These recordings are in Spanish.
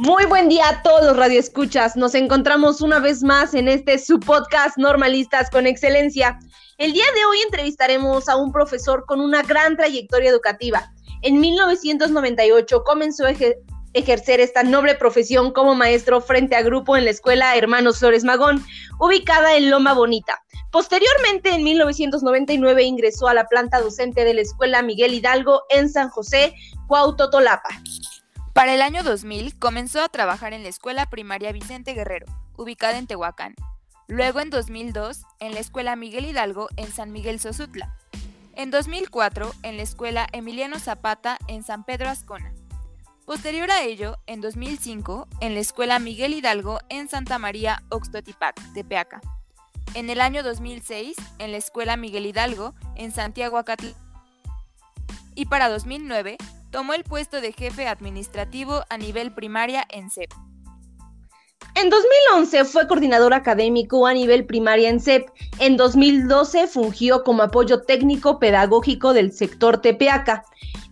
Muy buen día a todos los radioescuchas. Nos encontramos una vez más en este su podcast Normalistas con Excelencia. El día de hoy entrevistaremos a un profesor con una gran trayectoria educativa. En 1998 comenzó a ejercer esta noble profesión como maestro frente a grupo en la escuela Hermanos Flores Magón, ubicada en Loma Bonita. Posteriormente, en 1999, ingresó a la planta docente de la Escuela Miguel Hidalgo en San José, Cuautotolapa. Para el año 2000 comenzó a trabajar en la Escuela Primaria Vicente Guerrero, ubicada en Tehuacán. Luego en 2002 en la Escuela Miguel Hidalgo en San Miguel Sosutla. En 2004 en la Escuela Emiliano Zapata en San Pedro Ascona. Posterior a ello, en 2005 en la Escuela Miguel Hidalgo en Santa María Oxtotipac, Tepeaca. En el año 2006 en la Escuela Miguel Hidalgo en Santiago Acatl. Y para 2009 Tomó el puesto de jefe administrativo a nivel primaria en CEP. En 2011 fue coordinador académico a nivel primaria en CEP. En 2012 fungió como apoyo técnico pedagógico del sector Tepeaca.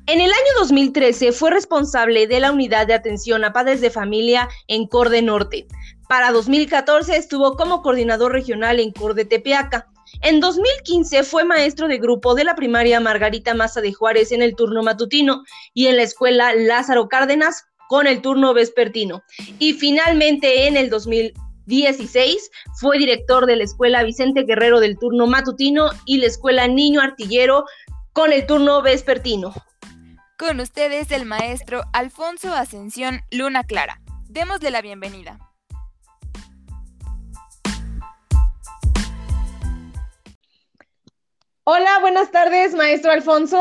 En el año 2013 fue responsable de la unidad de atención a padres de familia en Corde Norte. Para 2014 estuvo como coordinador regional en Corde Tepeaca. En 2015 fue maestro de grupo de la primaria Margarita Maza de Juárez en el turno matutino y en la escuela Lázaro Cárdenas con el turno vespertino. Y finalmente en el 2016 fue director de la escuela Vicente Guerrero del turno matutino y la escuela Niño Artillero con el turno vespertino. Con ustedes el maestro Alfonso Ascensión Luna Clara. Démosle la bienvenida. Hola, buenas tardes, maestro Alfonso.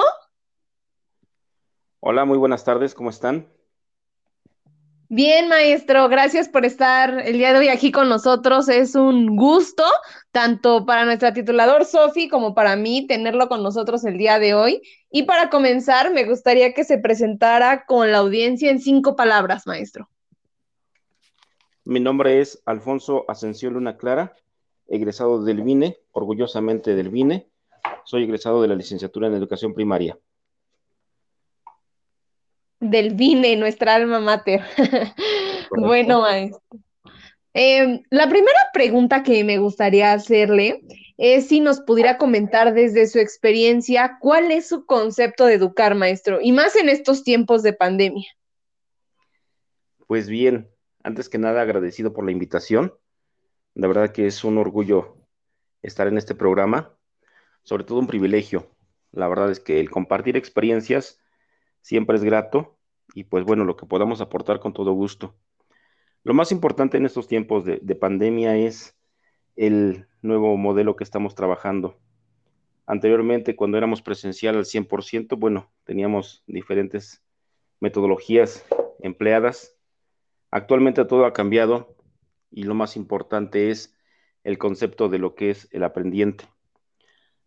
Hola, muy buenas tardes, ¿cómo están? Bien, maestro, gracias por estar el día de hoy aquí con nosotros. Es un gusto, tanto para nuestra titulador Sofi como para mí, tenerlo con nosotros el día de hoy. Y para comenzar, me gustaría que se presentara con la audiencia en cinco palabras, maestro. Mi nombre es Alfonso Ascensión Luna Clara, egresado del VINE, orgullosamente del VINE soy egresado de la licenciatura en educación primaria. Del VINE, nuestra alma mater. bueno, maestro. Em, la primera pregunta que me gustaría hacerle es si nos pudiera comentar desde su experiencia cuál es su concepto de educar, maestro, y más en estos tiempos de pandemia. Pues bien, antes que nada agradecido por la invitación. La verdad que es un orgullo estar en este programa sobre todo un privilegio. La verdad es que el compartir experiencias siempre es grato y pues bueno, lo que podamos aportar con todo gusto. Lo más importante en estos tiempos de, pandemia es el nuevo modelo que estamos trabajando. Anteriormente, cuando éramos presencial al 100%, bueno, teníamos diferentes metodologías empleadas. Actualmente todo ha cambiado y lo más importante es el concepto de lo que es el aprendiente.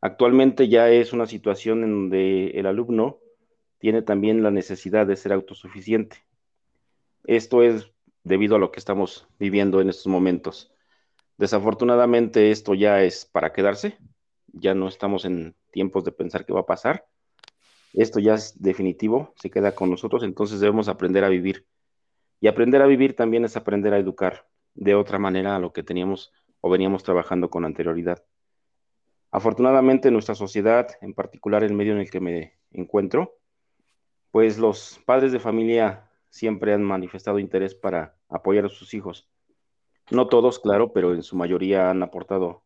Actualmente ya es una situación en donde el alumno tiene también la necesidad de ser autosuficiente. Esto es debido a lo que estamos viviendo en estos momentos. Desafortunadamente esto ya es para quedarse, ya no estamos en tiempos de pensar qué va a pasar. Esto ya es definitivo, se queda con nosotros, entonces debemos aprender a vivir. Y aprender a vivir también es aprender a educar de otra manera a lo que teníamos o veníamos trabajando con anterioridad. Afortunadamente, nuestra sociedad, en particular el medio en el que me encuentro, pues los padres de familia siempre han manifestado interés para apoyar a sus hijos. No todos, claro, pero en su mayoría han aportado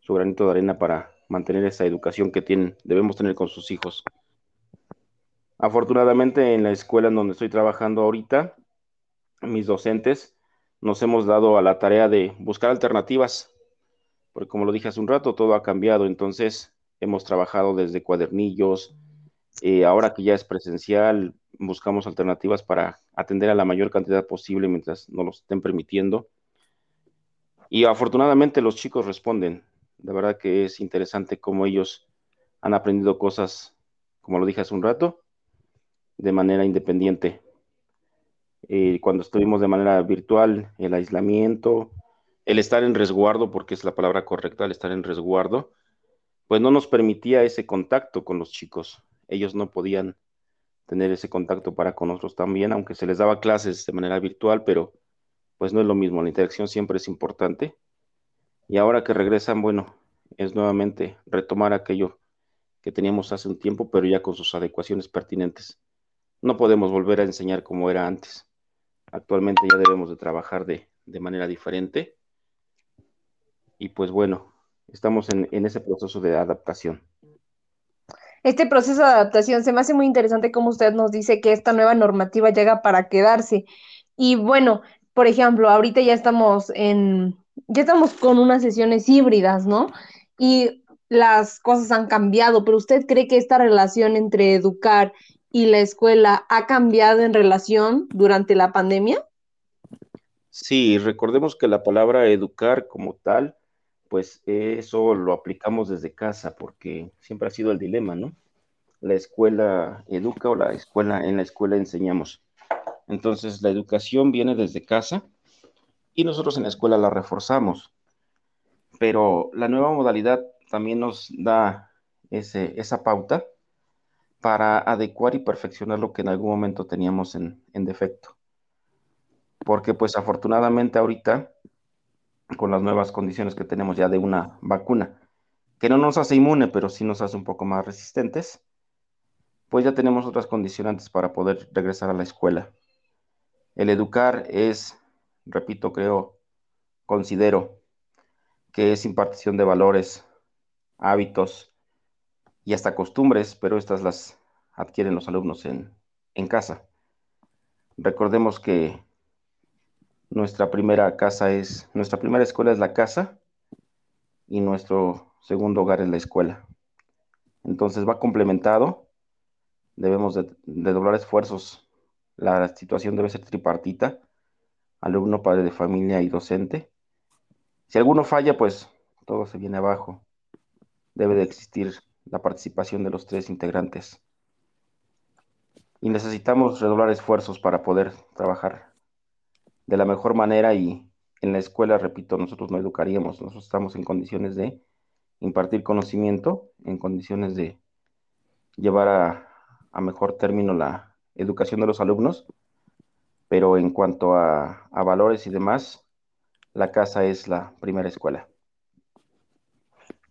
su granito de arena para mantener esa educación que tienen, debemos tener con sus hijos. Afortunadamente, en la escuela en donde estoy trabajando ahorita, mis docentes nos hemos dado a la tarea de buscar alternativas porque como lo dije hace un rato, todo ha cambiado, entonces hemos trabajado desde cuadernillos, eh, ahora que ya es presencial, buscamos alternativas para atender a la mayor cantidad posible mientras nos lo estén permitiendo. Y afortunadamente los chicos responden. De verdad que es interesante cómo ellos han aprendido cosas, como lo dije hace un rato, de manera independiente. Eh, cuando estuvimos de manera virtual, el aislamiento, el estar en resguardo, porque es la palabra correcta, el estar en resguardo, pues no nos permitía ese contacto con los chicos. Ellos no podían tener ese contacto para con nosotros también, aunque se les daba clases de manera virtual, pero pues no es lo mismo, la interacción siempre es importante. Y ahora que regresan, bueno, es nuevamente retomar aquello que teníamos hace un tiempo, pero ya con sus adecuaciones pertinentes. No podemos volver a enseñar como era antes. Actualmente ya debemos de trabajar de, de manera diferente. Y pues bueno, estamos en, en ese proceso de adaptación este proceso de adaptación se me hace muy interesante como usted nos dice que esta nueva normativa llega para quedarse. Y bueno, por ejemplo, ahorita ya estamos en, ya estamos con unas sesiones híbridas, ¿no? Y las cosas han cambiado, pero ¿usted cree que esta relación entre educar y la escuela ha cambiado en relación durante la pandemia? Sí, recordemos que la palabra educar como tal pues eso lo aplicamos desde casa porque siempre ha sido el dilema, ¿no? La escuela educa o la escuela en la escuela enseñamos. Entonces la educación viene desde casa y nosotros en la escuela la reforzamos. Pero la nueva modalidad también nos da esa pauta para adecuar y perfeccionar lo que en algún momento teníamos en, en defecto. Porque pues afortunadamente ahorita con las nuevas condiciones que tenemos ya de una vacuna, que no nos hace inmune, pero sí nos hace un poco más resistentes, pues ya tenemos otras condicionantes para poder regresar a la escuela. El educar es, repito, creo, considero que es impartición de valores, hábitos y hasta costumbres, pero estas las adquieren los alumnos en, en casa. Recordemos que nuestra primera casa es, nuestra primera escuela es la casa y nuestro segundo hogar es la escuela. Entonces va complementado, debemos de, doblar esfuerzos. La situación debe ser tripartita, alumno, padre de familia y docente. Si alguno falla, pues todo se viene abajo. Debe de existir la participación de los tres integrantes. Y necesitamos redoblar esfuerzos para poder trabajar de la mejor manera y en la escuela, repito, nosotros no educaríamos, nosotros estamos en condiciones de impartir conocimiento, en condiciones de llevar a, mejor término la educación de los alumnos, pero en cuanto a, a valores y demás, la casa es la primera escuela.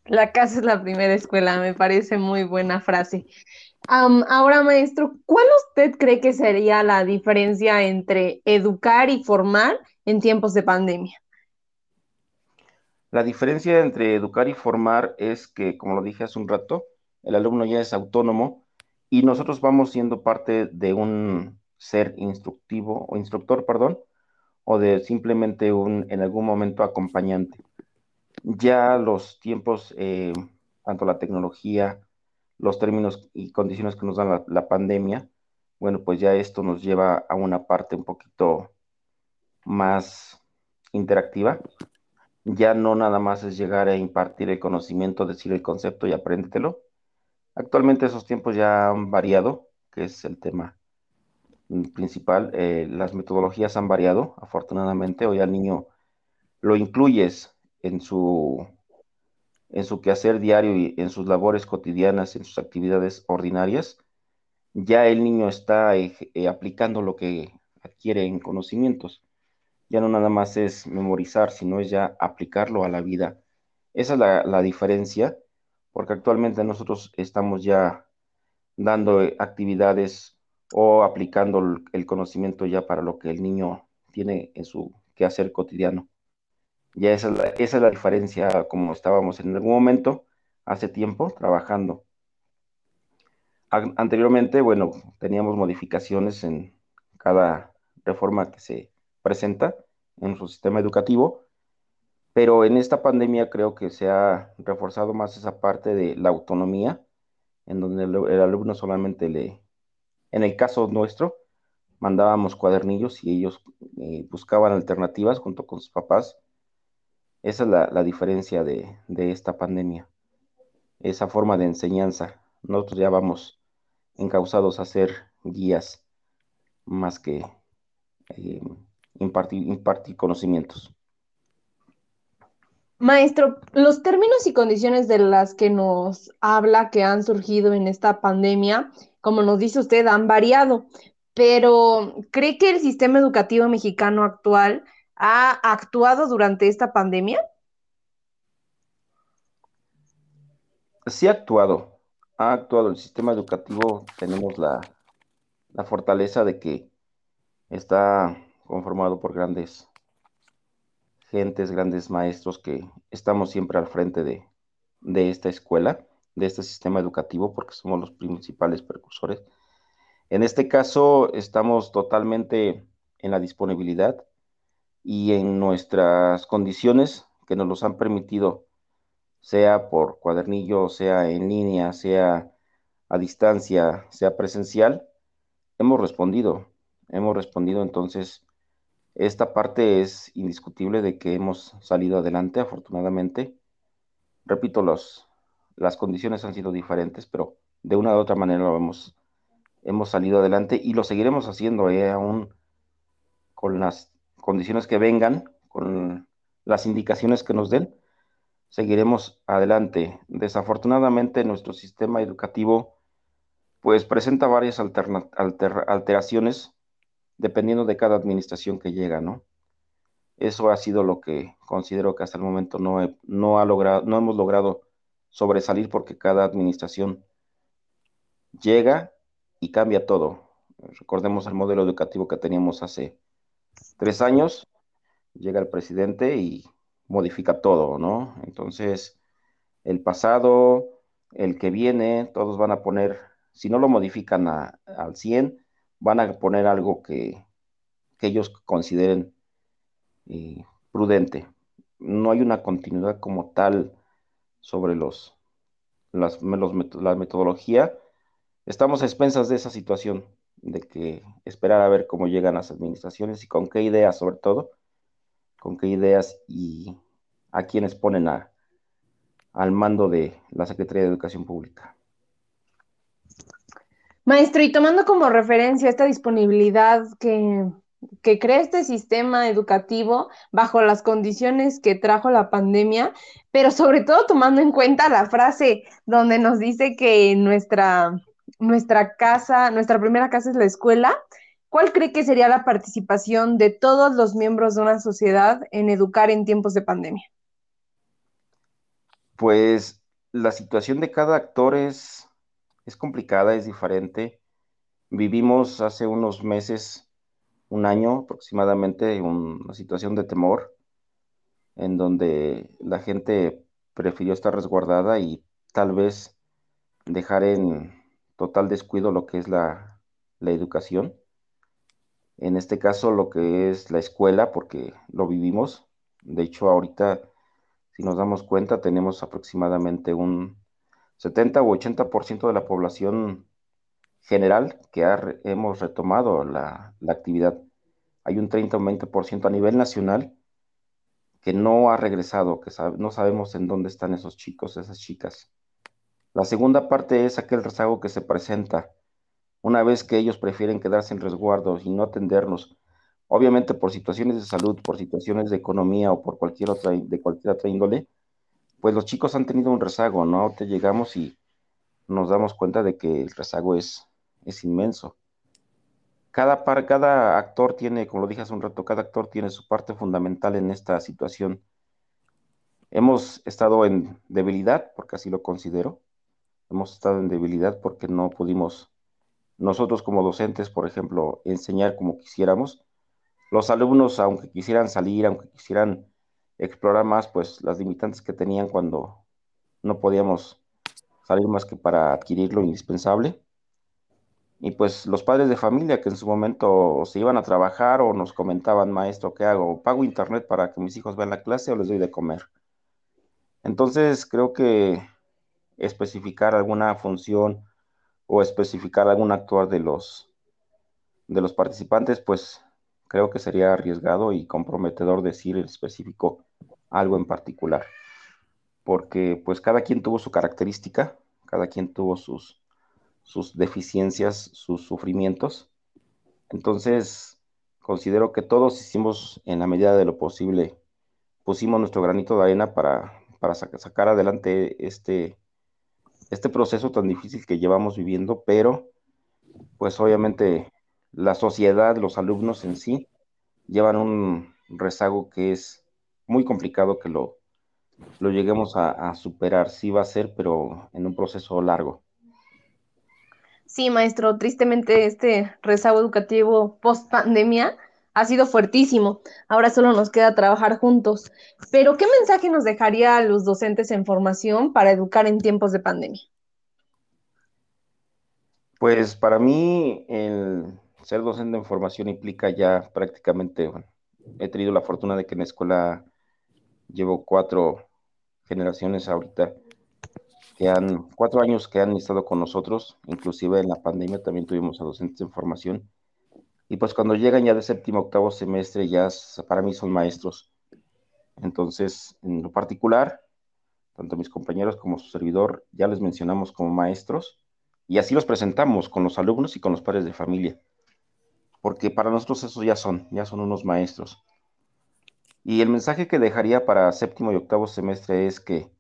La casa es la primera escuela, me parece muy buena frase ahora, maestro, ¿cuál usted cree que sería la diferencia entre educar y formar en tiempos de pandemia? La diferencia entre educar y formar es que, como lo dije hace un rato, el alumno ya es autónomo y nosotros vamos siendo parte de un ser instructivo o instructor, perdón, o de simplemente un, en algún momento, acompañante. Ya los tiempos, eh, tanto la tecnología, los términos y condiciones que nos dan la, pandemia, bueno, pues ya esto nos lleva a una parte un poquito más interactiva. Ya no nada más es llegar a impartir el conocimiento, decir el concepto y apréndetelo. Actualmente esos tiempos ya han variado, que es el tema principal. Eh, las metodologías han variado, afortunadamente. Hoy al niño lo incluyes en su en su quehacer diario y en sus labores cotidianas, en sus actividades ordinarias, ya el niño está eh, eh, aplicando lo que adquiere en conocimientos. Ya no nada más es memorizar, sino es ya aplicarlo a la vida. Esa es la, diferencia, porque actualmente nosotros estamos ya dando eh, actividades o aplicando el conocimiento ya para lo que el niño tiene en su quehacer cotidiano. Ya esa es, la, esa es la diferencia, como estábamos en algún momento, hace tiempo, trabajando. Anteriormente, bueno, teníamos modificaciones en cada reforma que se presenta en nuestro sistema educativo, pero en esta pandemia creo que se ha reforzado más esa parte de la autonomía, en donde el, alumno solamente le, en el caso nuestro, mandábamos cuadernillos y ellos eh, buscaban alternativas junto con sus papás esa es la, diferencia de, esta pandemia, esa forma de enseñanza. Nosotros ya vamos encausados a ser guías más que eh, impartir, conocimientos. Maestro, los términos y condiciones de las que nos habla que han surgido en esta pandemia, como nos dice usted, han variado, pero ¿cree que el sistema educativo mexicano actual ha actuado durante esta pandemia? Sí ha actuado, ha actuado el sistema educativo, tenemos la, la fortaleza de que está conformado por grandes gentes, grandes maestros que estamos siempre al frente de, de esta escuela, de este sistema educativo, porque somos los principales precursores. En este caso, estamos totalmente en la disponibilidad y en nuestras condiciones que nos los han permitido, sea por cuadernillo, sea en línea, sea a distancia, sea presencial, hemos respondido, hemos respondido entonces. Esta parte es indiscutible de que hemos salido adelante, afortunadamente. Repito, los, las condiciones han sido diferentes, pero de una u otra manera lo hemos, hemos salido adelante y lo seguiremos haciendo eh, aún con las condiciones que vengan, con las indicaciones que nos den, seguiremos adelante. Desafortunadamente nuestro sistema educativo pues presenta varias alteraciones dependiendo de cada administración que llega, ¿no? Eso ha sido lo que considero que hasta el momento no, no, ha logrado, no hemos logrado sobresalir porque cada administración llega y cambia todo. Recordemos el modelo educativo que teníamos hace tres años, llega el presidente y modifica todo, ¿no? Entonces, el pasado, el que viene, todos van a poner, si no lo modifican al 100, van a poner algo que, ellos consideren eh, prudente. No hay una continuidad como tal sobre los, las, la metodología. Estamos a expensas de esa situación de que esperar a ver cómo llegan las administraciones y con qué ideas, sobre todo, con qué ideas y a quienes ponen al mando de la Secretaría de Educación Pública. Maestro, y tomando como referencia esta disponibilidad que, que crea este sistema educativo bajo las condiciones que trajo la pandemia, pero sobre todo tomando en cuenta la frase donde nos dice que nuestra nuestra casa, nuestra primera casa es la escuela, ¿cuál cree que sería la participación de todos los miembros de una sociedad en educar en tiempos de pandemia? Pues la situación de cada actor es, es complicada, es diferente. Vivimos hace unos meses, un año aproximadamente, una situación de temor en donde la gente prefirió estar resguardada y tal vez dejar en, total descuido lo que es la, educación. En este caso, lo que es la escuela, porque lo vivimos. De hecho, ahorita, si nos damos cuenta, tenemos aproximadamente un 70 u 80% de la población general que hemos retomado la, la, actividad. Hay un 30 o 20% a nivel nacional que no ha regresado, que no sabemos en dónde están esos chicos, esas chicas. La segunda parte es aquel rezago que se presenta una vez que ellos prefieren quedarse en resguardo y no atendernos, obviamente por situaciones de salud, por situaciones de economía o por cualquier otra, de cualquier otra índole, pues los chicos han tenido un rezago, ¿no? Te llegamos y nos damos cuenta de que el rezago es, es inmenso. Cada, par, cada actor tiene, como lo dije hace un rato, cada actor tiene su parte fundamental en esta situación. Hemos estado en debilidad, porque así lo considero, hemos estado en debilidad porque no pudimos nosotros como docentes, por ejemplo, enseñar como quisiéramos. Los alumnos, aunque quisieran salir, aunque quisieran explorar más, pues las limitantes que tenían cuando no podíamos salir más que para adquirir lo indispensable. Y pues los padres de familia que en su momento se iban a trabajar o nos comentaban, maestro, ¿qué hago? ¿Pago internet para que mis hijos vean la clase o les doy de comer? Entonces creo que especificar alguna función o especificar algún actuar de los, de los participantes, pues creo que sería arriesgado y comprometedor decir específico algo en particular, porque pues cada quien tuvo su característica, cada quien tuvo sus, sus deficiencias, sus sufrimientos. Entonces, considero que todos hicimos en la medida de lo posible, pusimos nuestro granito de arena para, para sacar adelante este, este proceso tan difícil que llevamos viviendo, pero pues obviamente la sociedad, los alumnos en sí, llevan un rezago que es muy complicado que lo, lo lleguemos a, superar. Sí va a ser, pero en un proceso largo. Sí, maestro, tristemente este rezago educativo post pandemia ha sido fuertísimo. Ahora solo nos queda trabajar juntos. Pero, ¿qué mensaje nos dejaría a los docentes en formación para educar en tiempos de pandemia? Pues para mí el ser docente en formación implica ya prácticamente, he tenido la fortuna de que en la escuela llevo cuatro generaciones ahorita que han, cuatro años que han estado con nosotros, inclusive en la pandemia también tuvimos a docentes en formación. Y pues cuando llegan ya de séptimo, octavo semestre, ya para mí son maestros. Entonces, en lo particular, tanto mis compañeros como su servidor ya les mencionamos como maestros y así los presentamos con los alumnos y con los padres de familia. Porque para nosotros esos ya son, ya son unos maestros. Y el mensaje que dejaría para séptimo y octavo semestre es que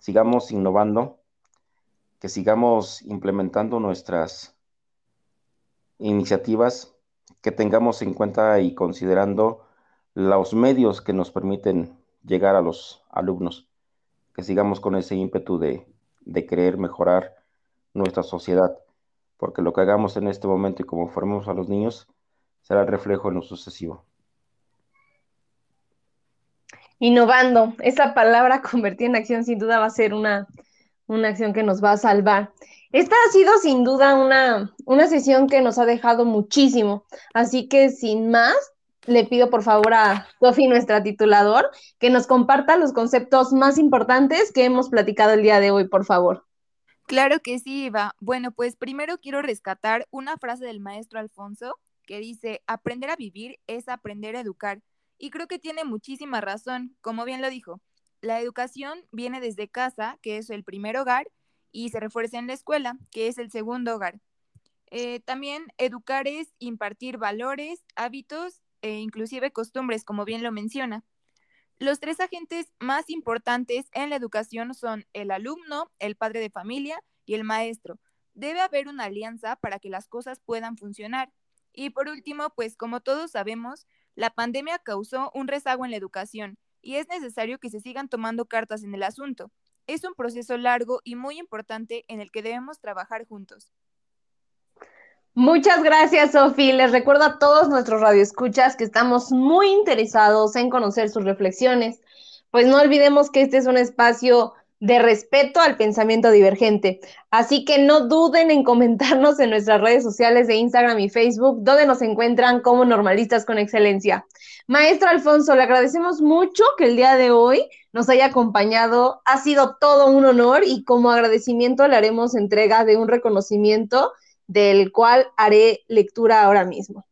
sigamos innovando, que sigamos implementando nuestras iniciativas, que tengamos en cuenta y considerando los medios que nos permiten llegar a los alumnos, que sigamos con ese ímpetu de, de querer mejorar nuestra sociedad, porque lo que hagamos en este momento y como formemos a los niños será el reflejo en lo sucesivo. Innovando, esa palabra convertida en acción sin duda va a ser una, una acción que nos va a salvar. Esta ha sido sin duda una, una sesión que nos ha dejado muchísimo, así que sin más, le pido por favor a Sofi, nuestra titulador, que nos comparta los conceptos más importantes que hemos platicado el día de hoy, por favor. Claro que sí, Eva. Bueno, pues primero quiero rescatar una frase del maestro Alfonso que dice, aprender a vivir es aprender a educar. Y creo que tiene muchísima razón, como bien lo dijo. La educación viene desde casa, que es el primer hogar, y se refuerza en la escuela, que es el segundo hogar. Eh, también educar es impartir valores, hábitos e inclusive costumbres, como bien lo menciona. Los tres agentes más importantes en la educación son el alumno, el padre de familia y el maestro. Debe haber una alianza para que las cosas puedan funcionar. Y por último, pues como todos sabemos, la pandemia causó un rezago en la educación y es necesario que se sigan tomando cartas en el asunto. Es un proceso largo y muy importante en el que debemos trabajar juntos. Muchas gracias, Sofi. Les recuerdo a todos nuestros radioescuchas que estamos muy interesados en conocer sus reflexiones. Pues no olvidemos que este es un espacio de respeto al pensamiento divergente. Así que no duden en comentarnos en nuestras redes sociales de Instagram y Facebook, donde nos encuentran como normalistas con excelencia. Maestro Alfonso, le agradecemos mucho que el día de hoy nos haya acompañado. Ha sido todo un honor y como agradecimiento le haremos entrega de un reconocimiento del cual haré lectura ahora mismo.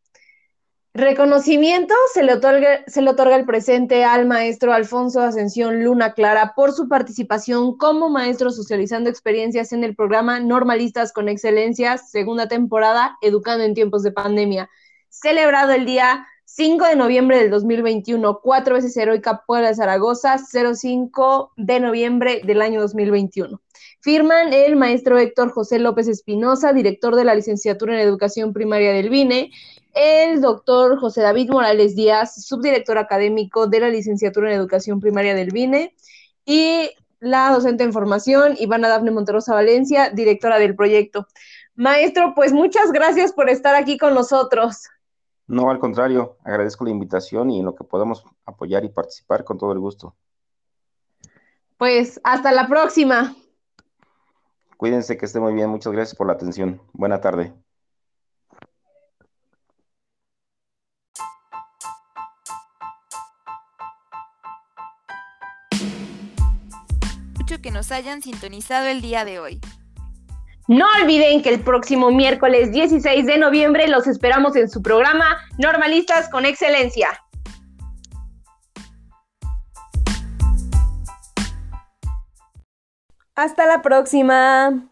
Reconocimiento se le, otorga, se le otorga el presente al maestro Alfonso Ascensión Luna Clara por su participación como maestro socializando experiencias en el programa Normalistas con Excelencia, segunda temporada, Educando en tiempos de pandemia, celebrado el día 5 de noviembre del 2021, cuatro veces heroica Puebla de Zaragoza, 05 de noviembre del año 2021. Firman el maestro Héctor José López Espinosa, director de la licenciatura en Educación Primaria del BINE, el doctor José David Morales Díaz, subdirector académico de la licenciatura en Educación Primaria del BINE, y la docente en formación, Ivana Dafne Monterosa Valencia, directora del proyecto. Maestro, pues muchas gracias por estar aquí con nosotros. No, al contrario, agradezco la invitación y en lo que podamos apoyar y participar con todo el gusto. Pues hasta la próxima. Cuídense que esté muy bien. Muchas gracias por la atención. Buena tarde. que nos hayan sintonizado el día de hoy. No olviden que el próximo miércoles 16 de noviembre los esperamos en su programa Normalistas con Excelencia. Hasta la próxima.